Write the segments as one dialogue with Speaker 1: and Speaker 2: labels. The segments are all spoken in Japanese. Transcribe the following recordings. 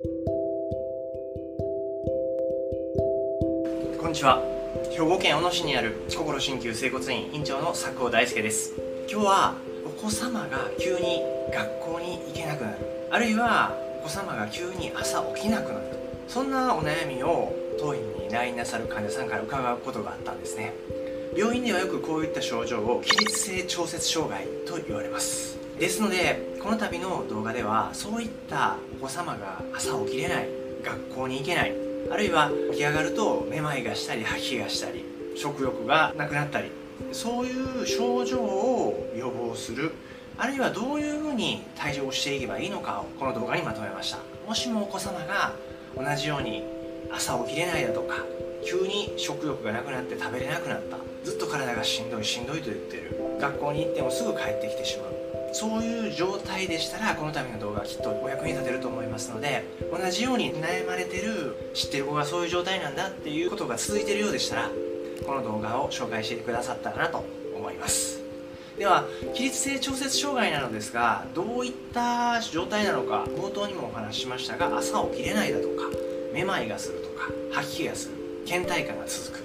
Speaker 1: こんにちは。兵庫県小野市にある心鍼灸整骨院院長の佐久大輔です。今日はお子様が急に学校に行けなくなる。あるいはお子様が急に朝起きなくなる。そんなお悩みを当院に来院なさる患者さんから伺うことがあったんですね。病院ではよくこういった症状を起立性調節障害と言われます。ですのでこの度の動画ではそういったお子様が朝起きれない学校に行けないあるいは起き上がるとめまいがしたり吐き気がしたり食欲がなくなったりそういう症状を予防するあるいはどういうふうに対応していけばいいのかをこの動画にまとめました。もしもお子様が同じように朝起きれないだとか急に食欲がなくなって食べれなくなったずっと体がしんどいしんどいと言ってる学校に行ってもすぐ帰ってきてしまう。そういう状態でしたらこの度の動画きっとお役に立てると思いますので同じように悩まれてる知ってる子がそういう状態なんだっていうことが続いてるようでしたらこの動画を紹介してくださったらなと思います。では起立性調節障害なのですがどういった状態なのか冒頭にもお話ししましたが朝起きれないだとかめまいがするとか吐き気がする倦怠感が続く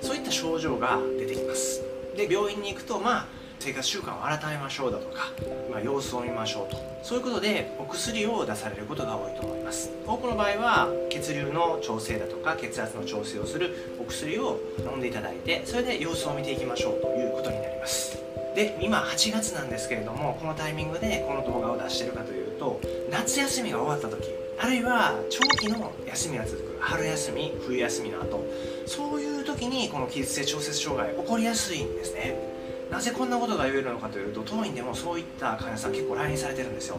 Speaker 1: そういった症状が出てきます。で病院に行くとまあ生活習慣を改めましょうだとか、まあ、様子を見ましょうと。そういうことでお薬を出されることが多いと思います。多くの場合は血流の調整だとか血圧の調整をするお薬を飲んでいただいてそれで様子を見ていきましょうということになります。で今8月なんですけれどもこのタイミングでこの動画を出してるかというと夏休みが終わった時あるいは長期の休みが続く春休み冬休みの後そういう時にこの起立性調節障害起こりやすいんですね。なぜこんなことが言えるのかというと当院でもそういった患者さん結構来院されてるんですよ。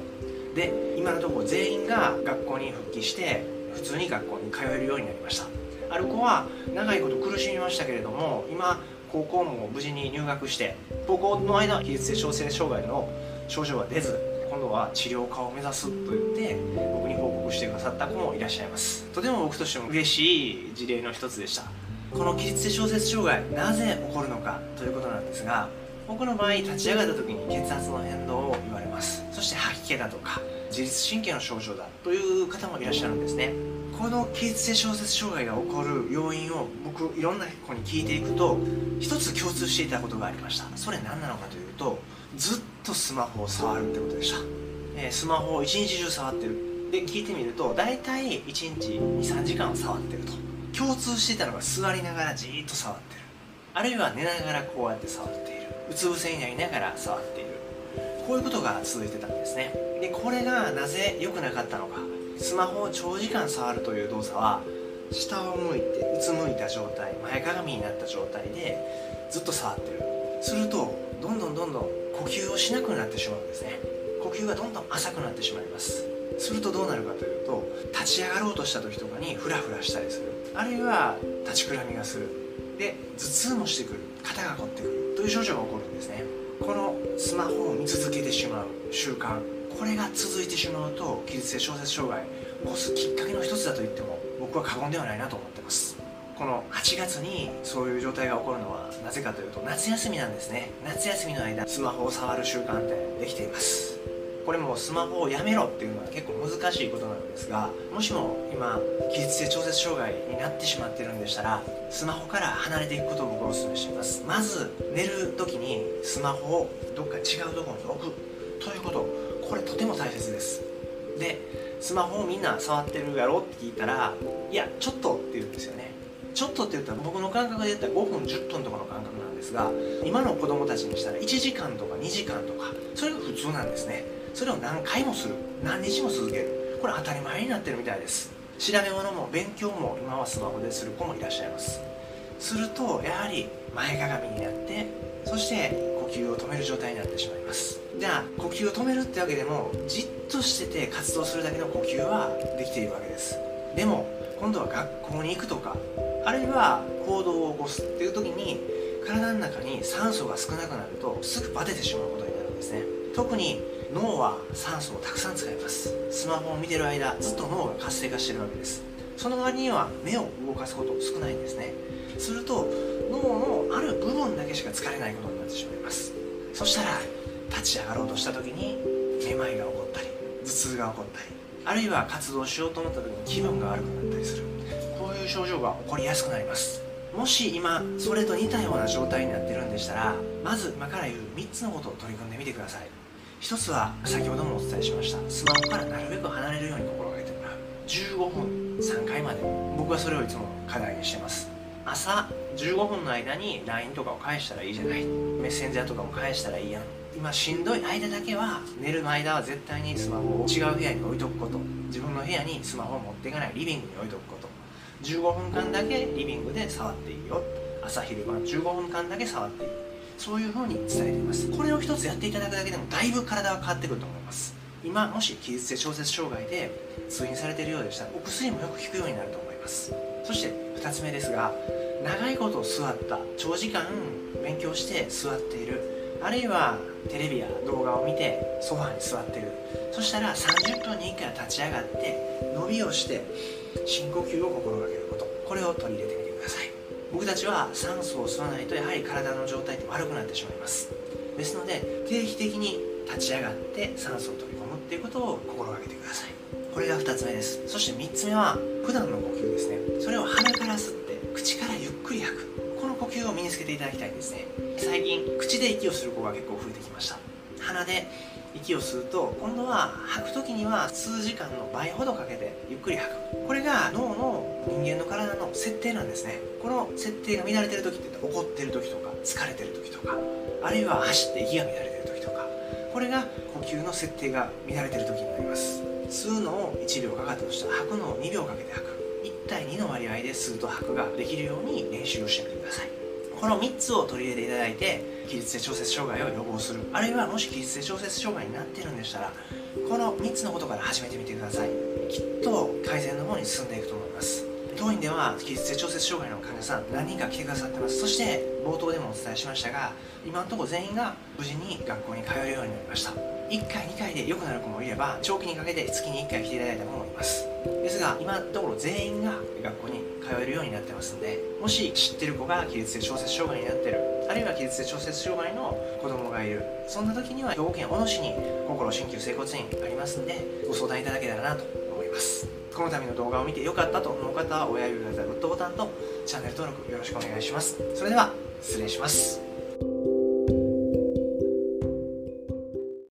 Speaker 1: で今のところ全員が学校に復帰して普通に学校に通えるようになりました。ある子は長いこと苦しみましたけれども今高校も無事に入学して高校の間は起立性調整障害の症状は出ず今度は治療科を目指すと言って僕に報告してくださった子もいらっしゃいます。とても僕としても嬉しい事例の一つでした。この起立性調節障害なぜ起こるのかということなんですが僕の場合立ち上がった時に血圧の変動を言われます。そして吐き気だとか自律神経の症状だという方もいらっしゃるんですね。この起立性小説障害が起こる要因を僕いろんな子に聞いていくと一つ共通していたことがありました。それ何なのかというとずっとスマホを触るってことでした、えー、スマホを一日中触ってる。で聞いてみると大体1日23時間触ってると。共通していたのが座りながらじーっと触ってる。あるいは寝ながらこうやって触っている。うつ伏せになりながら触っている。こういうことが続いてたんですね。でこれがなぜ良くなかったのか。スマホを長時間触るという動作は下を向いてうつむいた状態前かがみになった状態でずっと触ってる。するとどんどんどんどん呼吸をしなくなってしまうんですね。呼吸がどんどん浅くなってしまいます。するとどうなるかというと立ち上がろうとした時とかにフラフラしたりする。あるいは立ちくらみがする。で頭痛もしてくる肩が凝ってくる。という症状が起こるんですね。このスマホを見続けてしまう習慣。これが続いてしまうと起立性小説障害。を起こすきっかけの一つだと言っても僕は過言ではないなと思ってます。この8月にそういう状態が起こるのはなぜかというと夏休みなんですね。夏休みの間スマホを触る習慣ってできています。これもスマホをやめろっていうのは結構難しいことなんですがもしも今起立性調節障害になってしまってるんでしたらスマホから離れていくことを僕はお勧めしています。まず寝る時にスマホをどっか違うところに置く。ということ。これとても大切です。でスマホをみんな触ってるやろって聞いたらいやちょっとって言うんですよね。ちょっとって言ったら僕の感覚で言ったら5分10分とかの感覚なんですが今の子供たちにしたら1時間とか2時間とかそれが普通なんですね。それを何回もする。何日も続ける。これ当たり前になってるみたいです。調べ物も勉強も今はスマホでする子もいらっしゃいます。するとやはり前かがみになってそして呼吸を止める状態になってしまいます。じゃあ呼吸を止めるってわけでもじっとしてて活動するだけの呼吸はできているわけです。でも今度は学校に行くとかあるいは行動を起こすっていう時に体の中に酸素が少なくなるとすぐバテてしまうことになるんですね。特に脳は酸素をたくさん使います。スマホを見てる間ずっと脳が活性化してるわけです。その割には目を動かすこと少ないんですね。すると脳のある部分だけしか疲れないことになってしまいます。そしたら立ち上がろうとした時にめまいが起こったり頭痛が起こったりあるいは活動しようと思った時に気分が悪くなったりする。こういう症状が起こりやすくなります。もし今それと似たような状態になってるんでしたらまず今から言う3つのことを取り組んでみてください。一つは先ほどもお伝えしました。スマホからなるべく離れるように心がけてもらう。15分3回まで。僕はそれをいつも課題にしてます。朝15分の間に LINE とかを返したらいいじゃない。メッセンジャーとかも返したらいいやん。今しんどい間だけは寝る間は絶対にスマホを違う部屋に置いとくこと。自分の部屋にスマホを持っていかない。リビングに置いとくこと。15分間だけリビングで触っていいよ。朝昼晩15分間だけ触っていい。そういう風に伝えています。これを一つやっていただくだけでもだいぶ体は変わってくると思います。今もし起立性調節障害で通院されているようでしたらお薬もよく効くようになると思います。そして2つ目ですが長いこと座った長時間勉強して座っているあるいはテレビや動画を見てソファーに座ってる。そしたら30分に1回立ち上がって伸びをして深呼吸を心がけること。これを取り入れてみてください。僕たちは酸素を吸わないとやはり体の状態って悪くなってしまいます。ですので定期的に立ち上がって酸素を取り込むっていうことを心がけてください。これが2つ目です。そして3つ目は普段の呼吸ですね。それを鼻から吸って口からゆっくり吐く。この呼吸を身につけていただきたいんですね。最近口で息をする子が結構増えてきました。鼻で息を吸うと今度は吐く時には数時間の倍ほどかけてゆっくり吐く。これが脳の人間の体の設定なんですね。この設定が乱れてる時って怒ってる時とか疲れてる時とかあるいは走って息が乱れてる時とかこれが呼吸の設定が乱れてる時になります。吸うのを1秒かかったとしたら吐くのを2秒かけて吐く。1対2の割合で吸うと吐くができるように練習をしてみてください。この3つを取り入れていただいて起立性調節障害を予防する。あるいはもし起立性調節障害になっているんでしたらこの3つのことから始めてみてください。きっと改善の方に進んでいくと思います。当院では起立性調節障害の患者さん何人か来てくださってます？そして冒頭でもお伝えしましたが今のところ全員が無事に学校に通えるようになりました。1回2回で良くなる子もいれば長期にかけて月に1回来ていただいた子もいます。ですが今のところ全員が学校に通えるようになってますのでもし知ってる子が起立性調節障害になってるあるいは起立性調節障害の子供がいる。そんな時には兵庫県小野市に心鍼灸整骨院ありますんでご相談いただけたらなと思います。この度の動画を見て良かったと思う方は親指のグッドボタンとチャンネル登録よろしくお願いします。それでは失礼します。